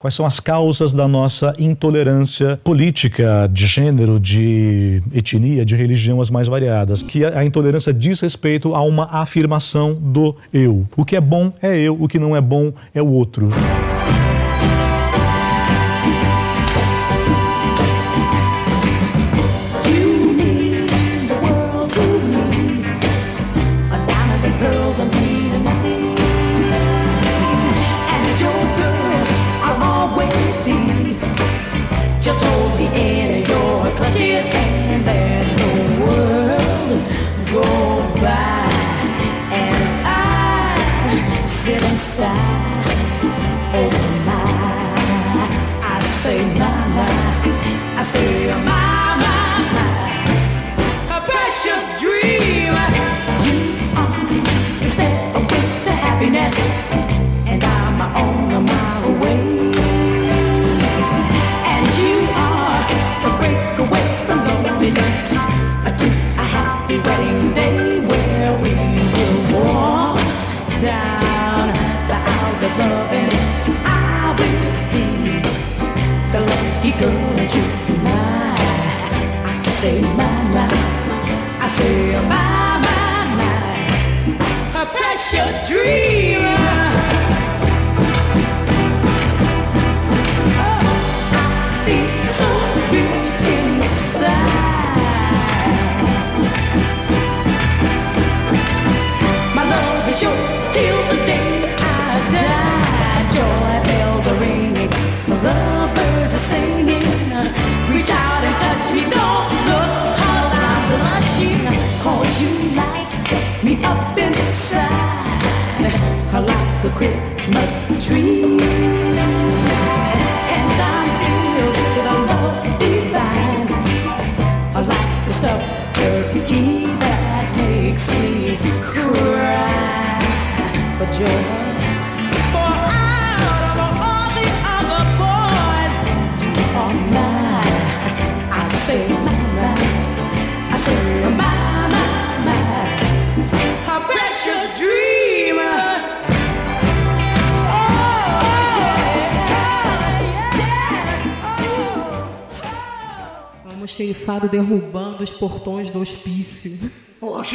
Quais são as causas da nossa intolerância política, de gênero, de etnia, de religião, as mais variadas? Que a intolerância diz respeito a uma afirmação do eu. O que é bom é eu, o que não é bom é o outro.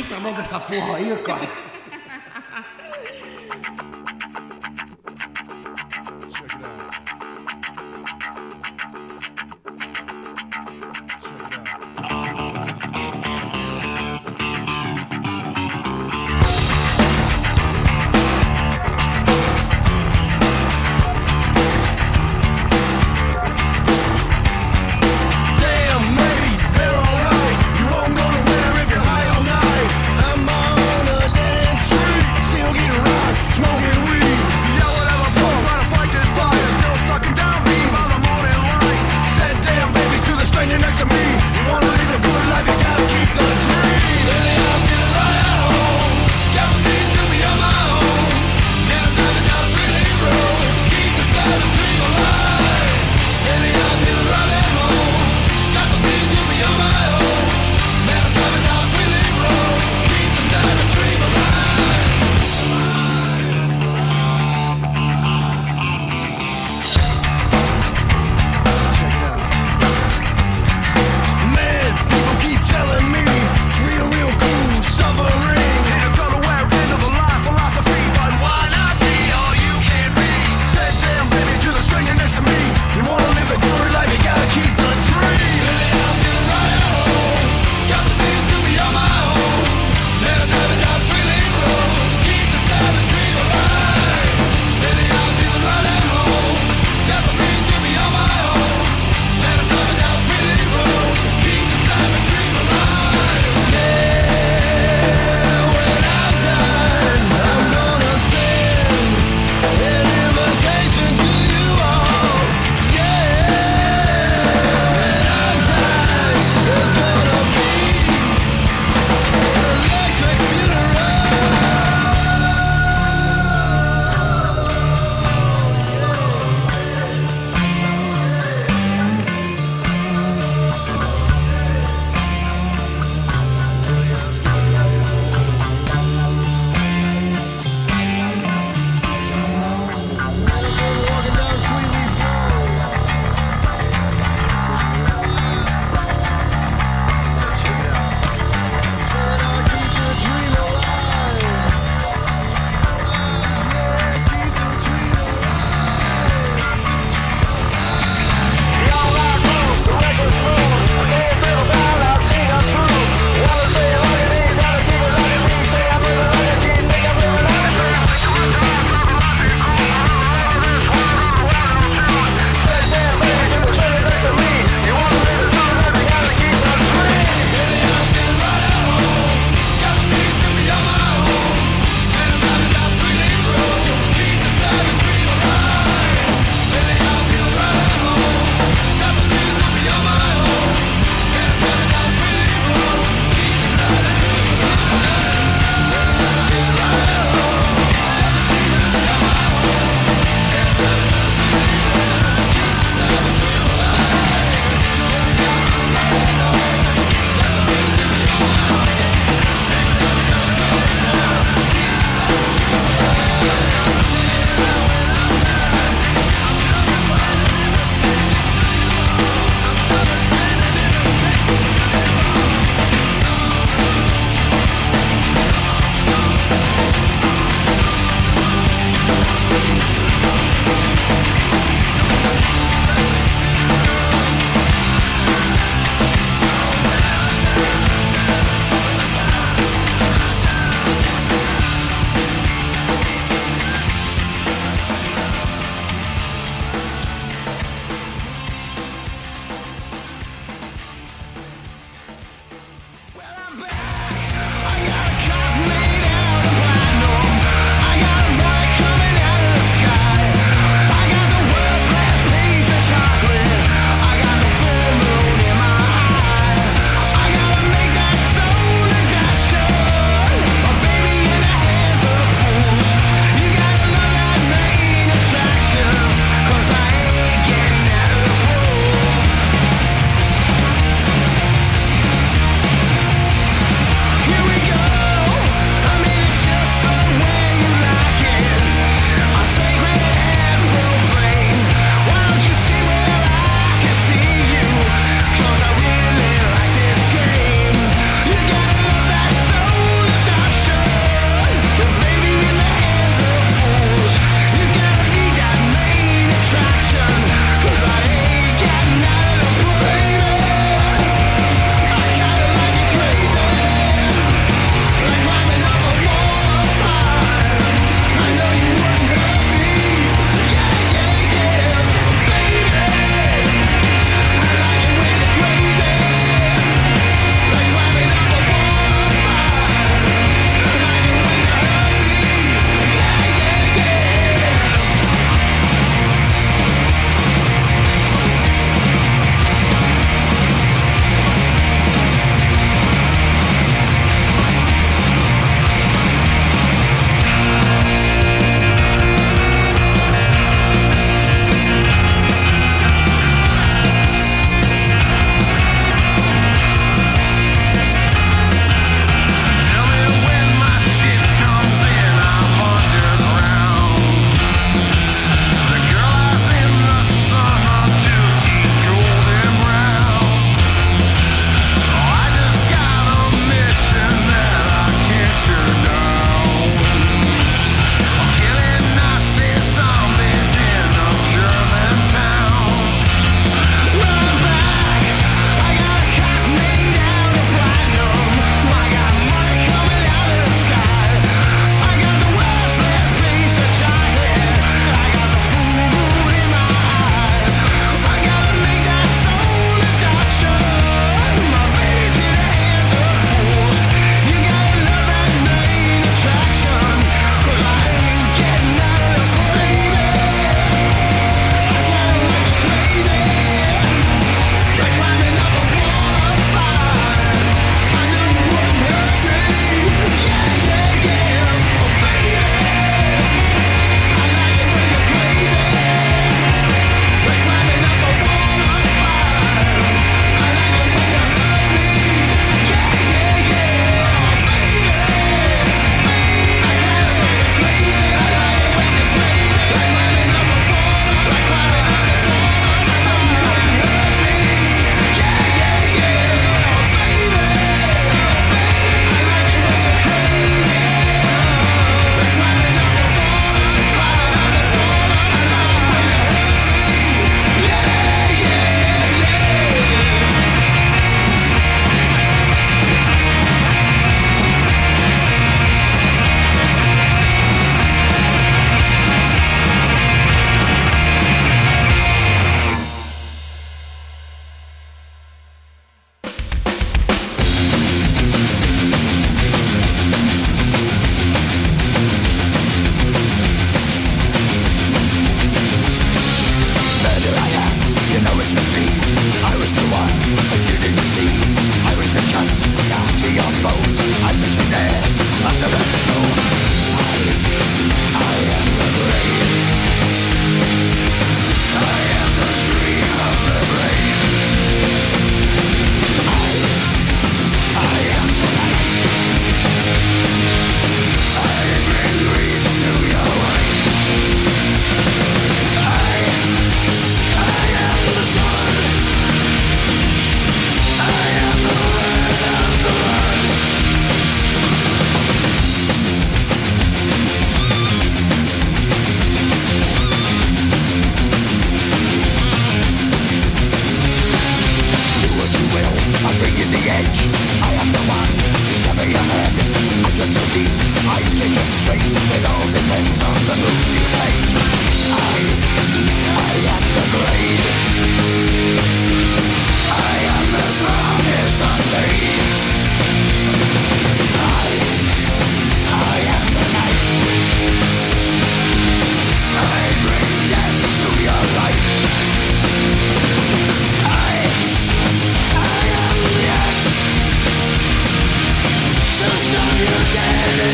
Tá logo essa porra aí, cara.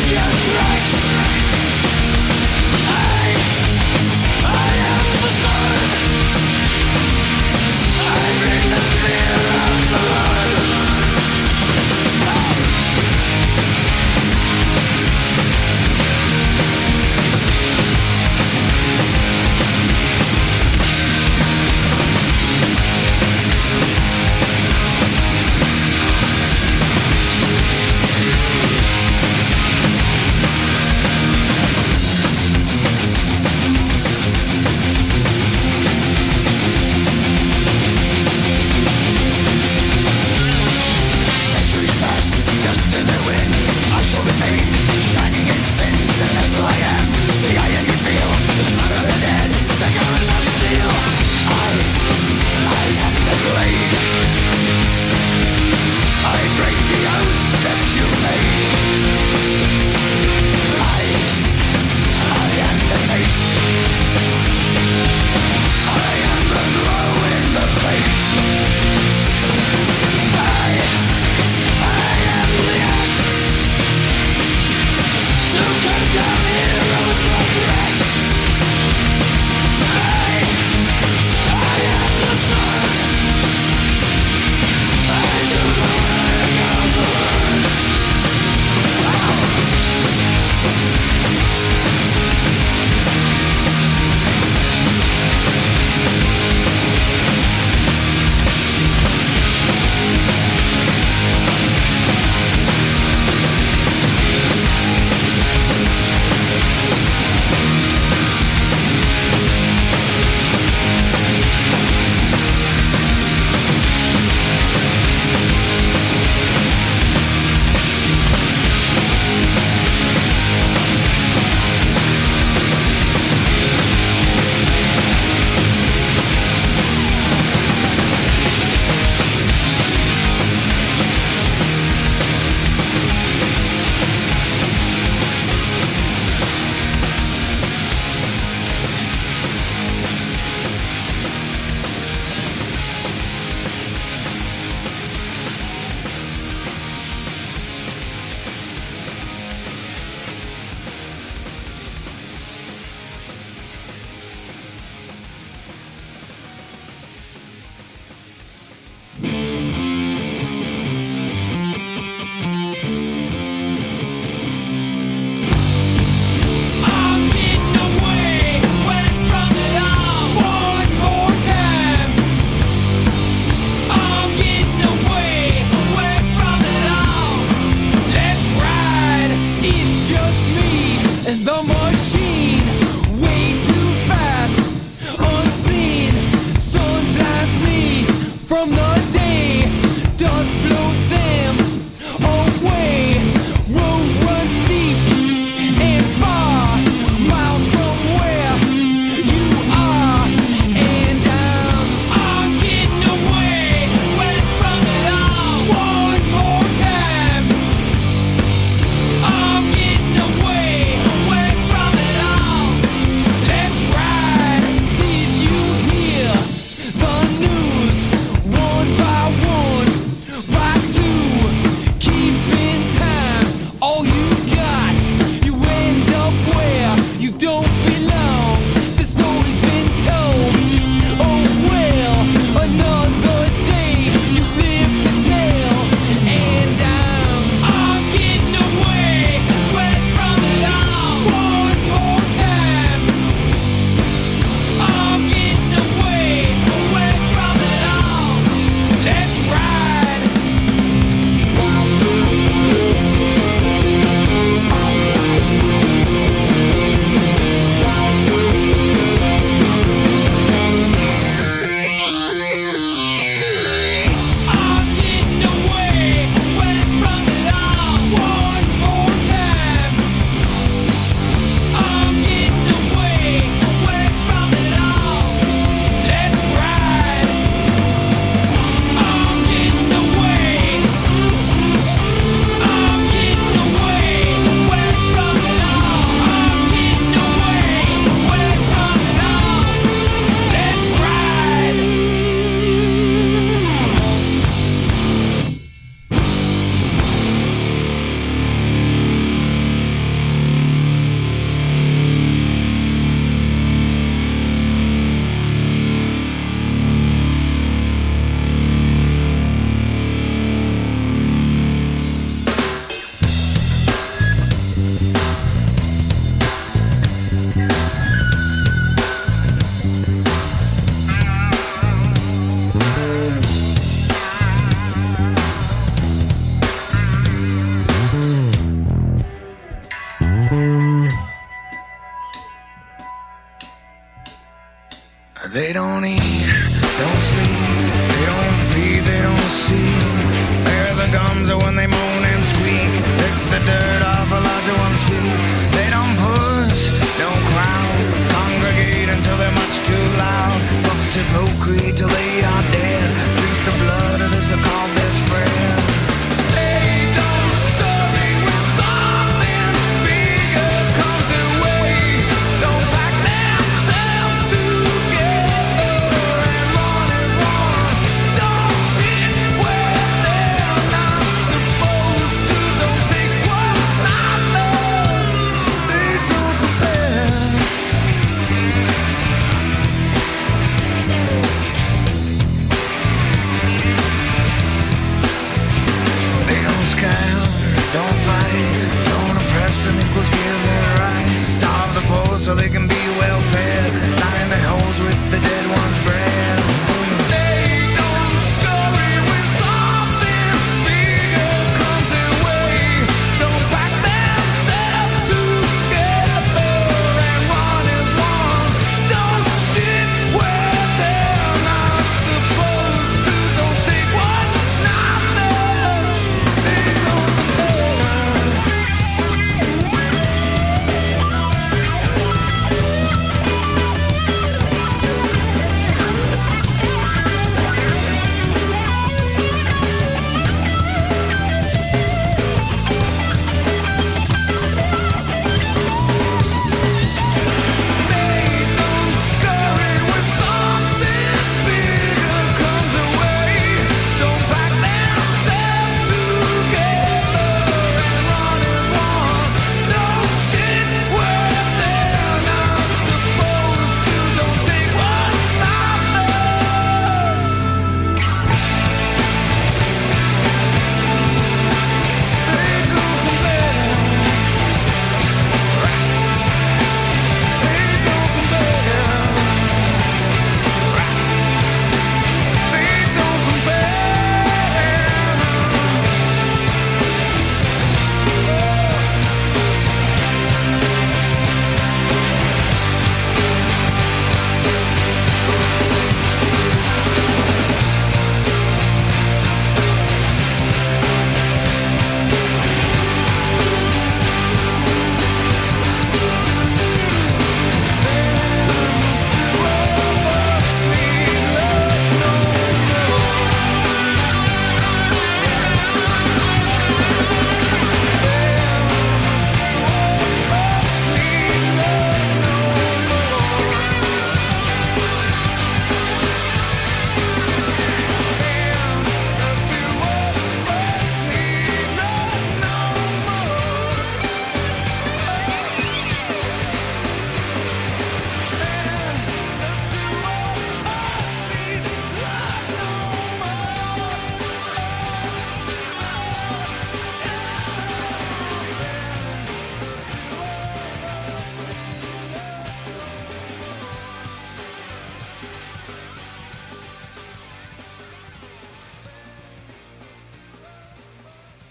your tricks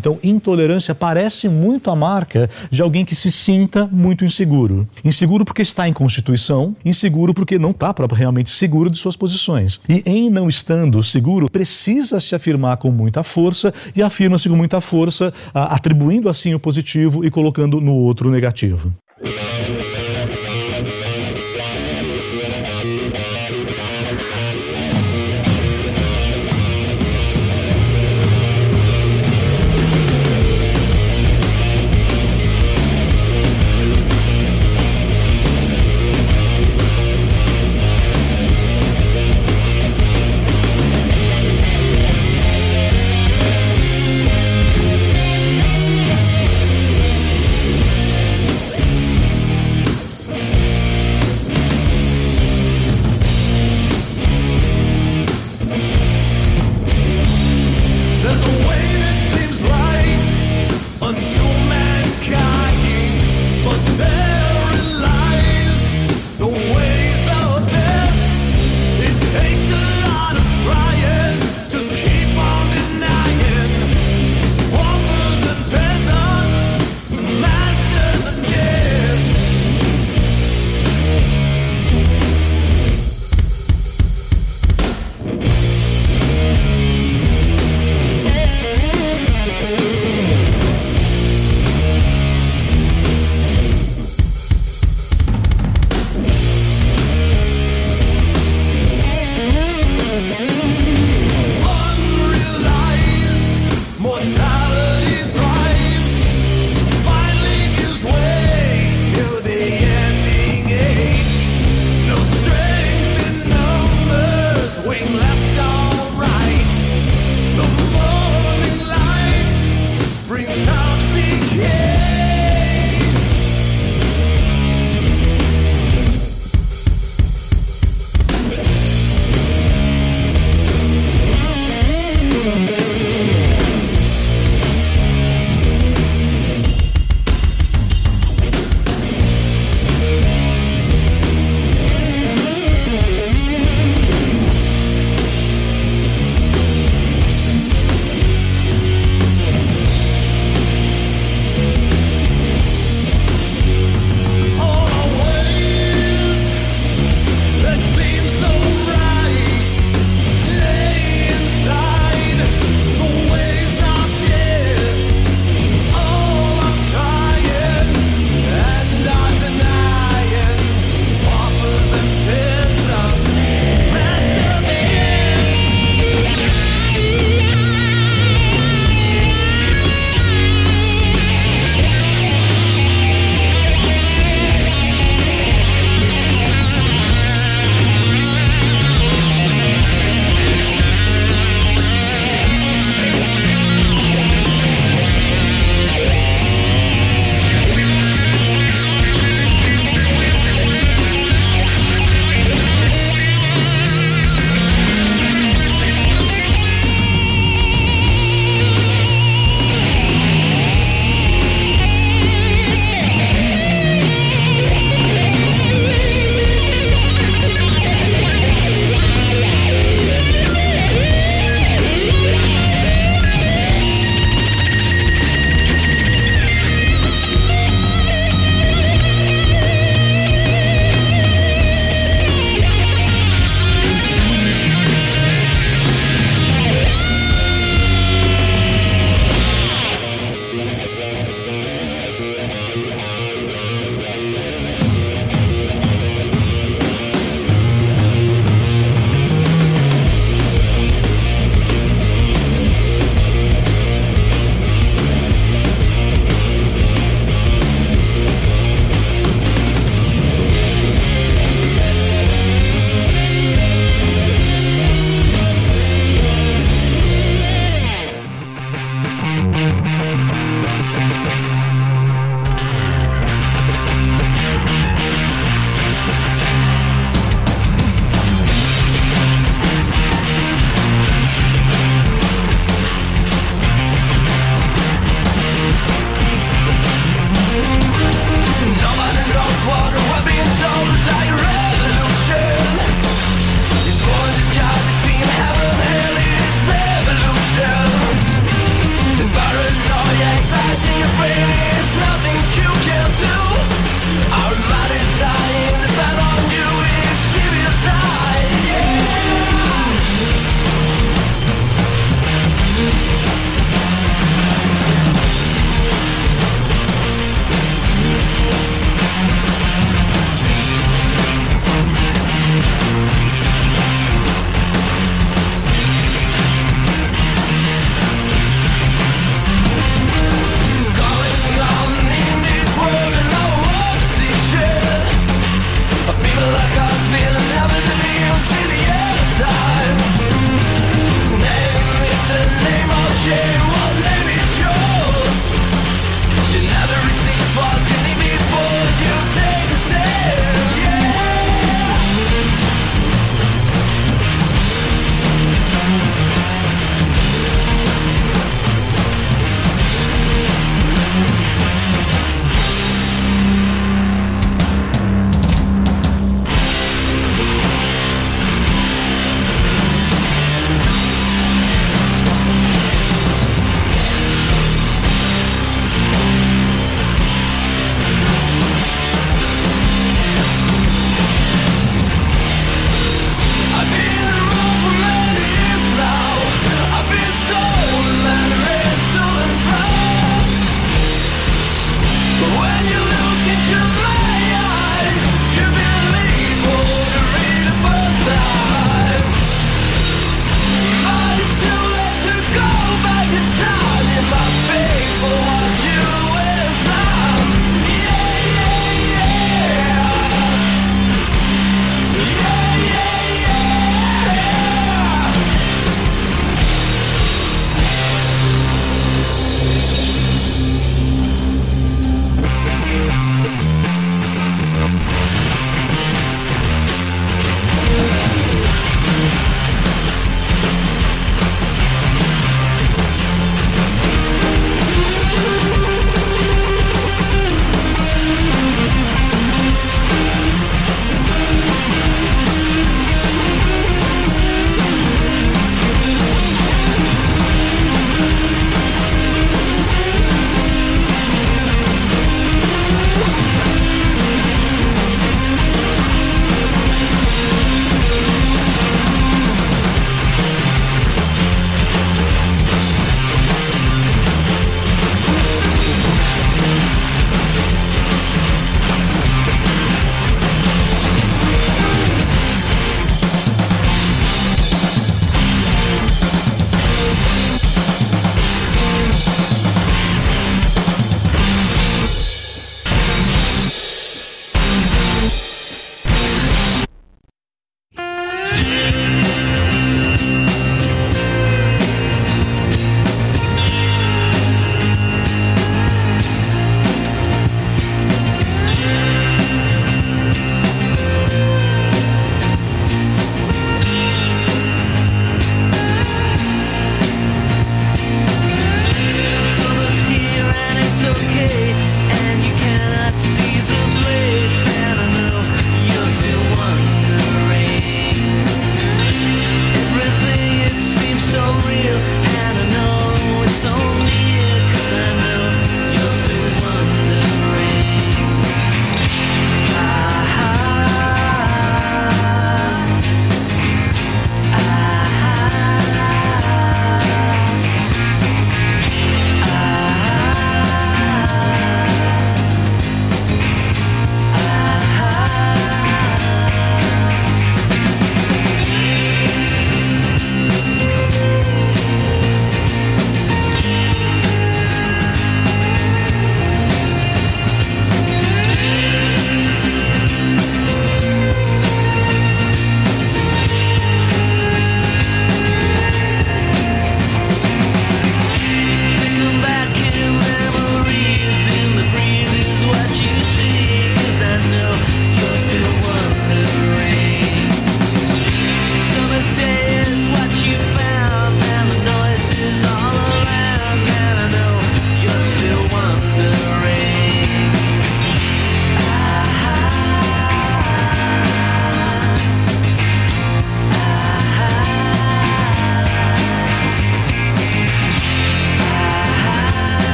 Então, intolerância parece muito a marca de alguém que se sinta muito inseguro. Inseguro porque está em constituição, inseguro porque não está realmente seguro de suas posições. E em não estando seguro, precisa se afirmar com muita força e afirma-se com muita força, atribuindo assim o positivo e colocando no outro o negativo.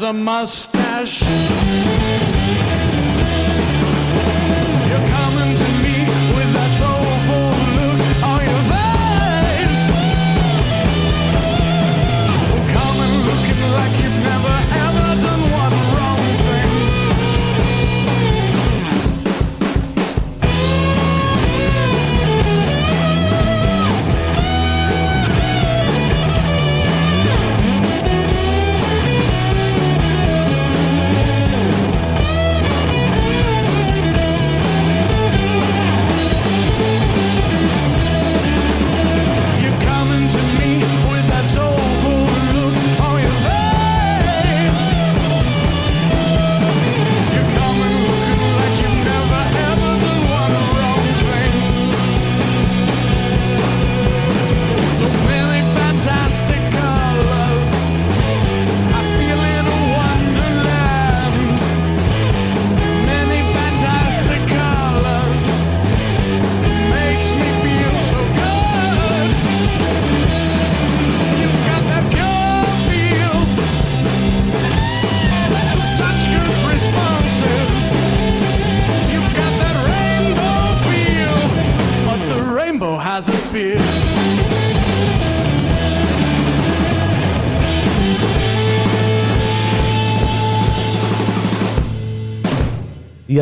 Has a mustache.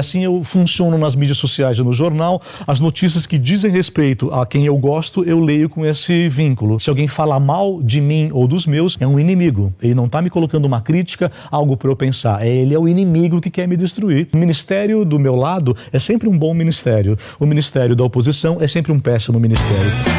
Assim eu funciono nas mídias sociais e no jornal. As notícias que dizem respeito a quem eu gosto, eu leio com esse vínculo. Se alguém fala mal de mim ou dos meus, é um inimigo. Ele não está me colocando uma crítica, algo para eu pensar. É, Ele é o inimigo que quer me destruir. O ministério do meu lado é sempre um bom ministério. O ministério da oposição é sempre um péssimo ministério.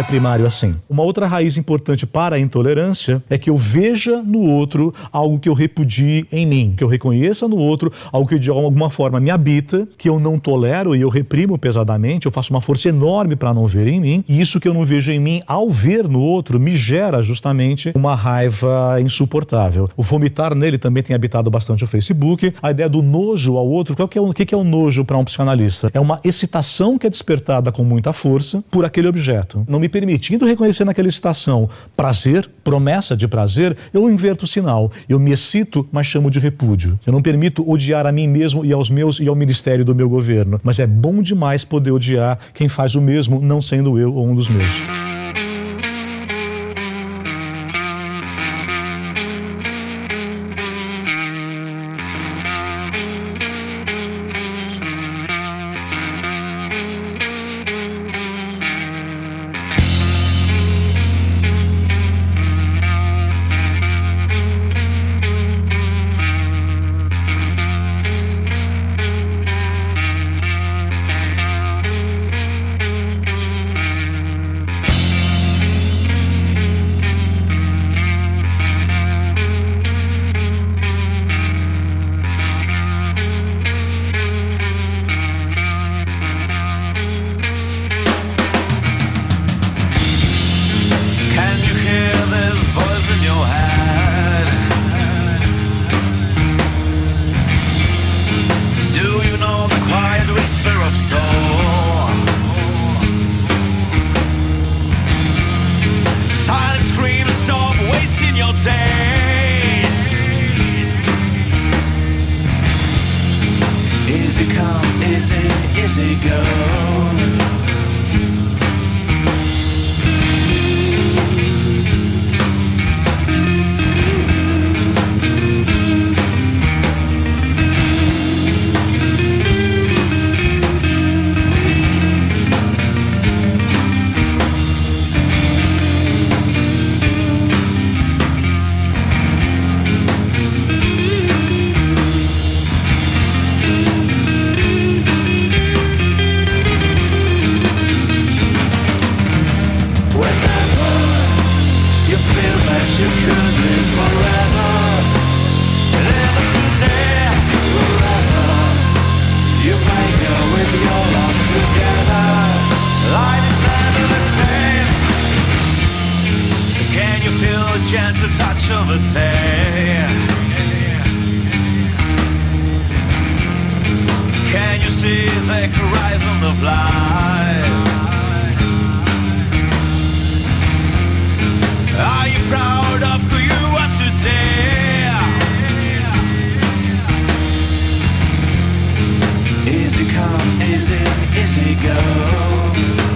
É primário assim. Uma outra raiz importante para a intolerância é que eu veja no outro algo que eu repudie em mim, que eu reconheça no outro algo que de alguma forma me habita, que eu não tolero e eu reprimo pesadamente, eu faço uma força enorme para não ver em mim, e isso que eu não vejo em mim, ao ver no outro, me gera justamente uma raiva insuportável. O vomitar nele também tem habitado bastante o Facebook. A ideia do nojo ao outro, qual que é o, que é o nojo para um psicanalista? É uma excitação que é despertada com muita força por aquele objeto. Não me permitindo reconhecer naquela excitação prazer, promessa de prazer, eu inverto o sinal. Eu me excito, mas chamo de repúdio. Eu não permito odiar a mim mesmo e aos meus e ao ministério do meu governo. Mas é bom demais poder odiar quem faz o mesmo, não sendo eu ou um dos meus. Gentle touch of the day? Can you see the horizon of life? Are you proud of who you are today? Easy, easy go.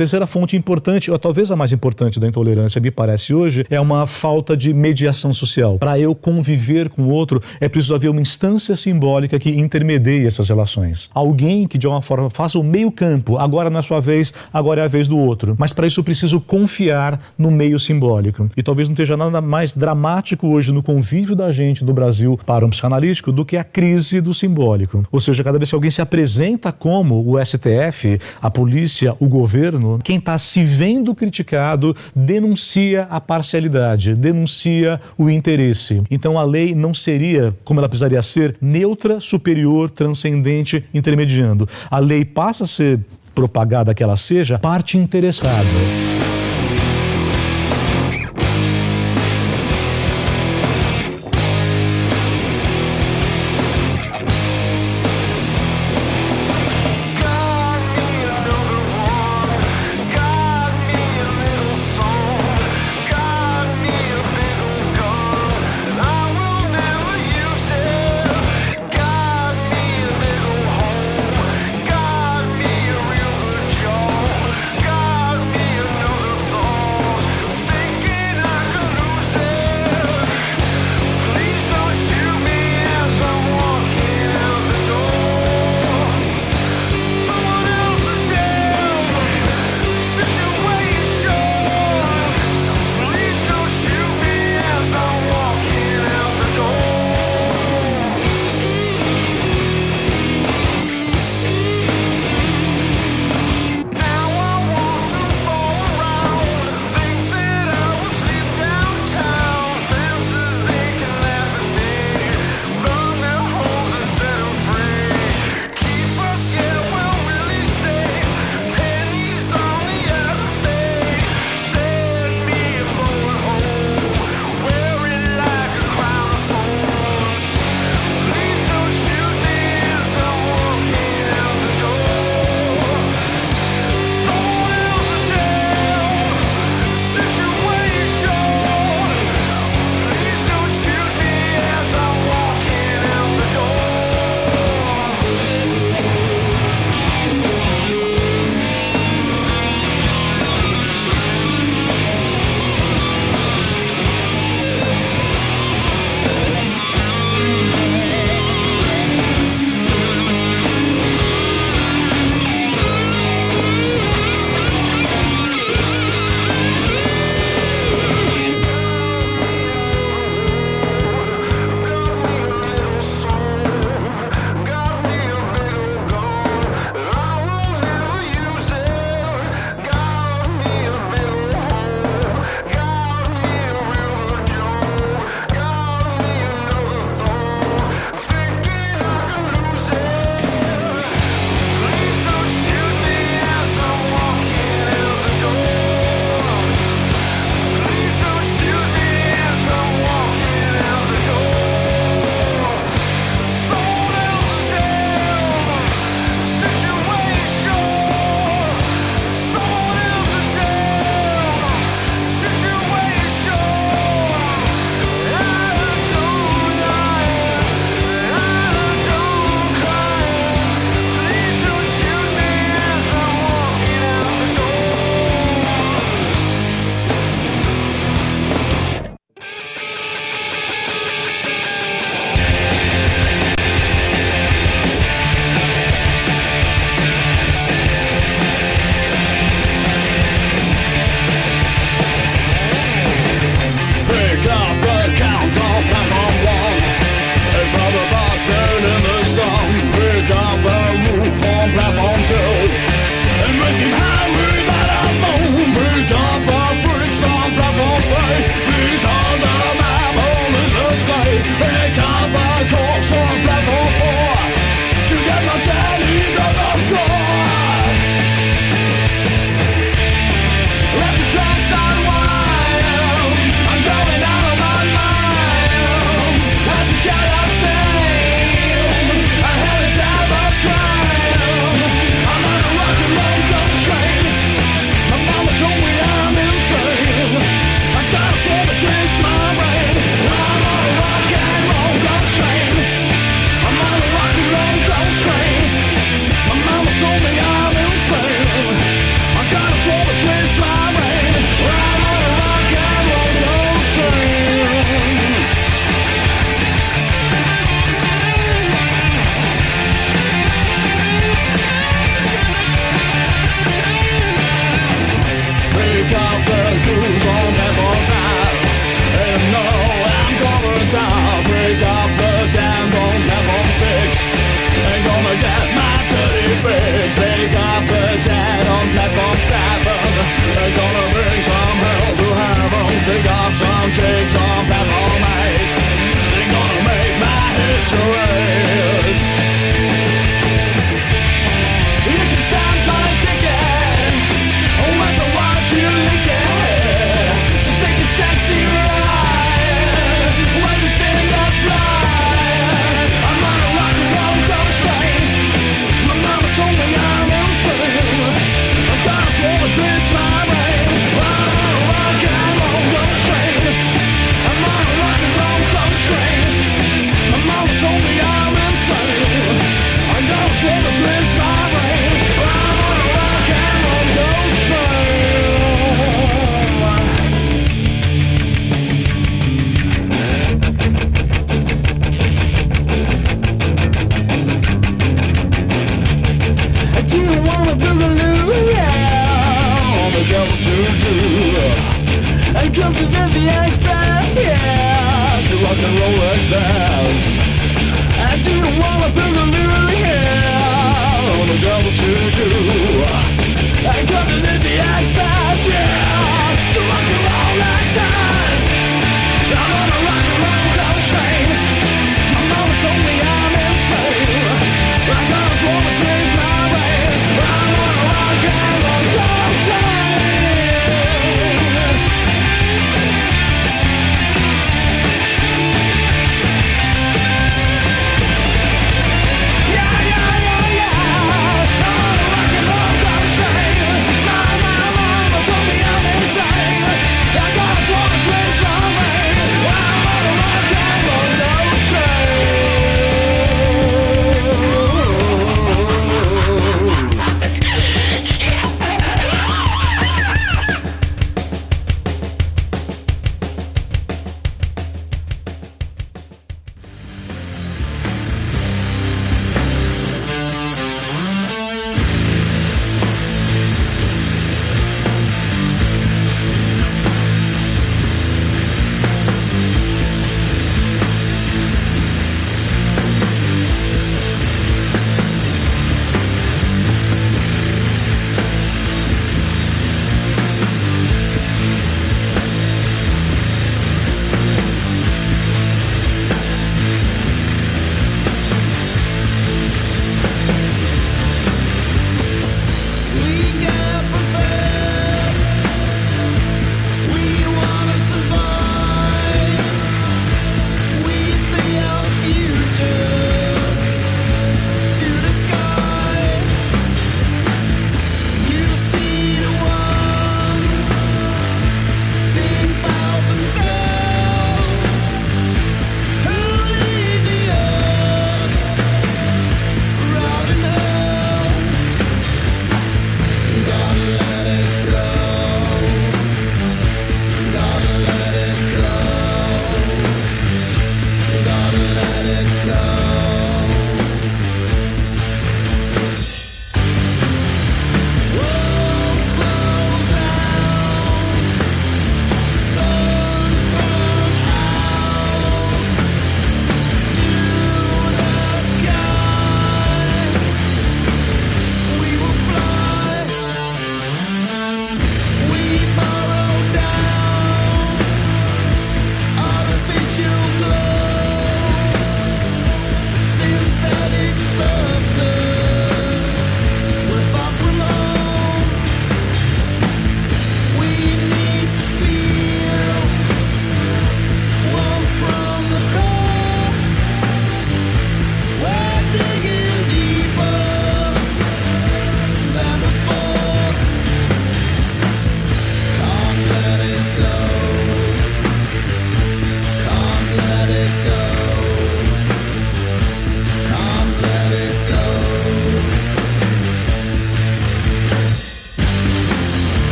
Terceira fonte importante, ou talvez a mais importante da intolerância, me parece hoje, é uma falta de mediação social. Para eu conviver com o outro, é preciso haver uma instância simbólica que intermedie essas relações. Alguém que de alguma forma faça o meio campo, agora não é sua vez, agora é a vez do outro. Mas para isso eu preciso confiar no meio simbólico. E talvez não esteja nada mais dramático hoje no convívio da gente do Brasil para um psicanalítico do que a crise do simbólico. Ou seja, cada vez que alguém se apresenta como o STF, a polícia, o governo, quem está se vendo criticado denuncia a parcialidade, denuncia o interesse. Então a lei não seria, como ela precisaria ser, neutra, superior, transcendente, intermediando. A lei passa a ser propagada que ela seja parte interessada.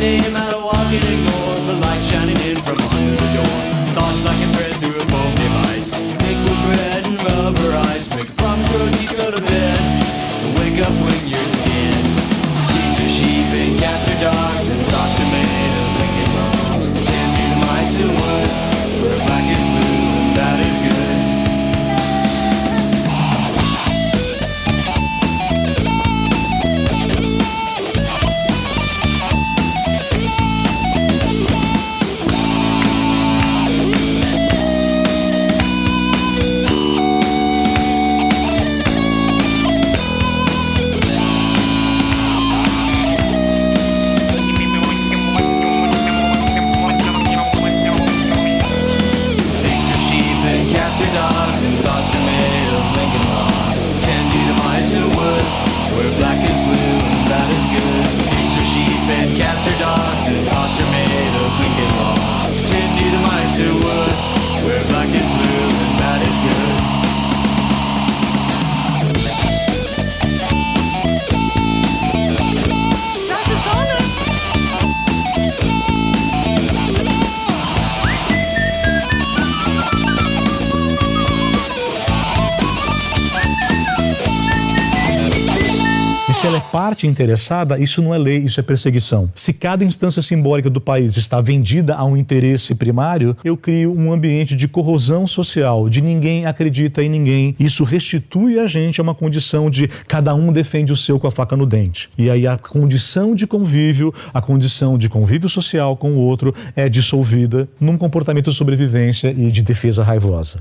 name out of walking anymore. the light shining in parte interessada, isso não é lei, isso é perseguição. Se cada instância simbólica do país está vendida a um interesse primário, eu crio um ambiente de corrosão social, de ninguém acredita em ninguém. Isso restitui a gente a uma condição de cada um defende o seu com a faca no dente. E aí a condição de convívio, a condição de convívio social com o outro é dissolvida num comportamento de sobrevivência e de defesa raivosa.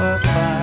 never.